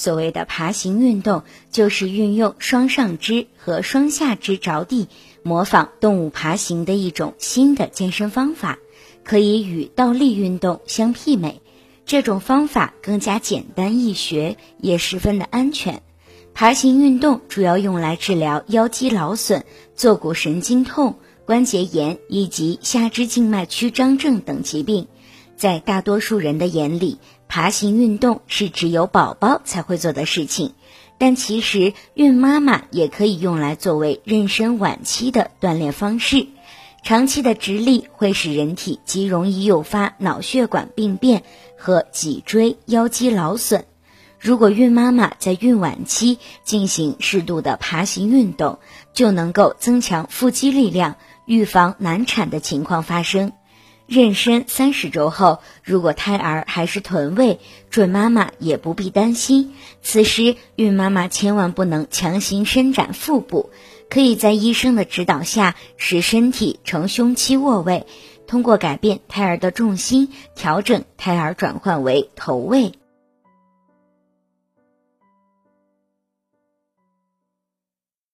所谓的爬行运动，就是运用双上肢和双下肢着地，模仿动物爬行的一种新的健身方法，可以与倒立运动相媲美。这种方法更加简单易学，也十分的安全。爬行运动主要用来治疗腰肌劳损、坐骨神经痛、关节炎以及下肢静脉曲张症等疾病。在大多数人的眼里，爬行运动是只有宝宝才会做的事情，但其实孕妈妈也可以用来作为妊娠晚期的锻炼方式。长期的直立会使人体极容易诱发脑血管病变和脊椎腰肌劳损。如果孕妈妈在孕晚期进行适度的爬行运动，就能够增强腹肌力量，预防难产的情况发生。妊娠三十周后，如果胎儿还是臀位，准妈妈也不必担心。此时，孕妈妈千万不能强行伸展腹部，可以在医生的指导下，使身体呈胸期卧位，通过改变胎儿的重心，调整胎儿转换为头位。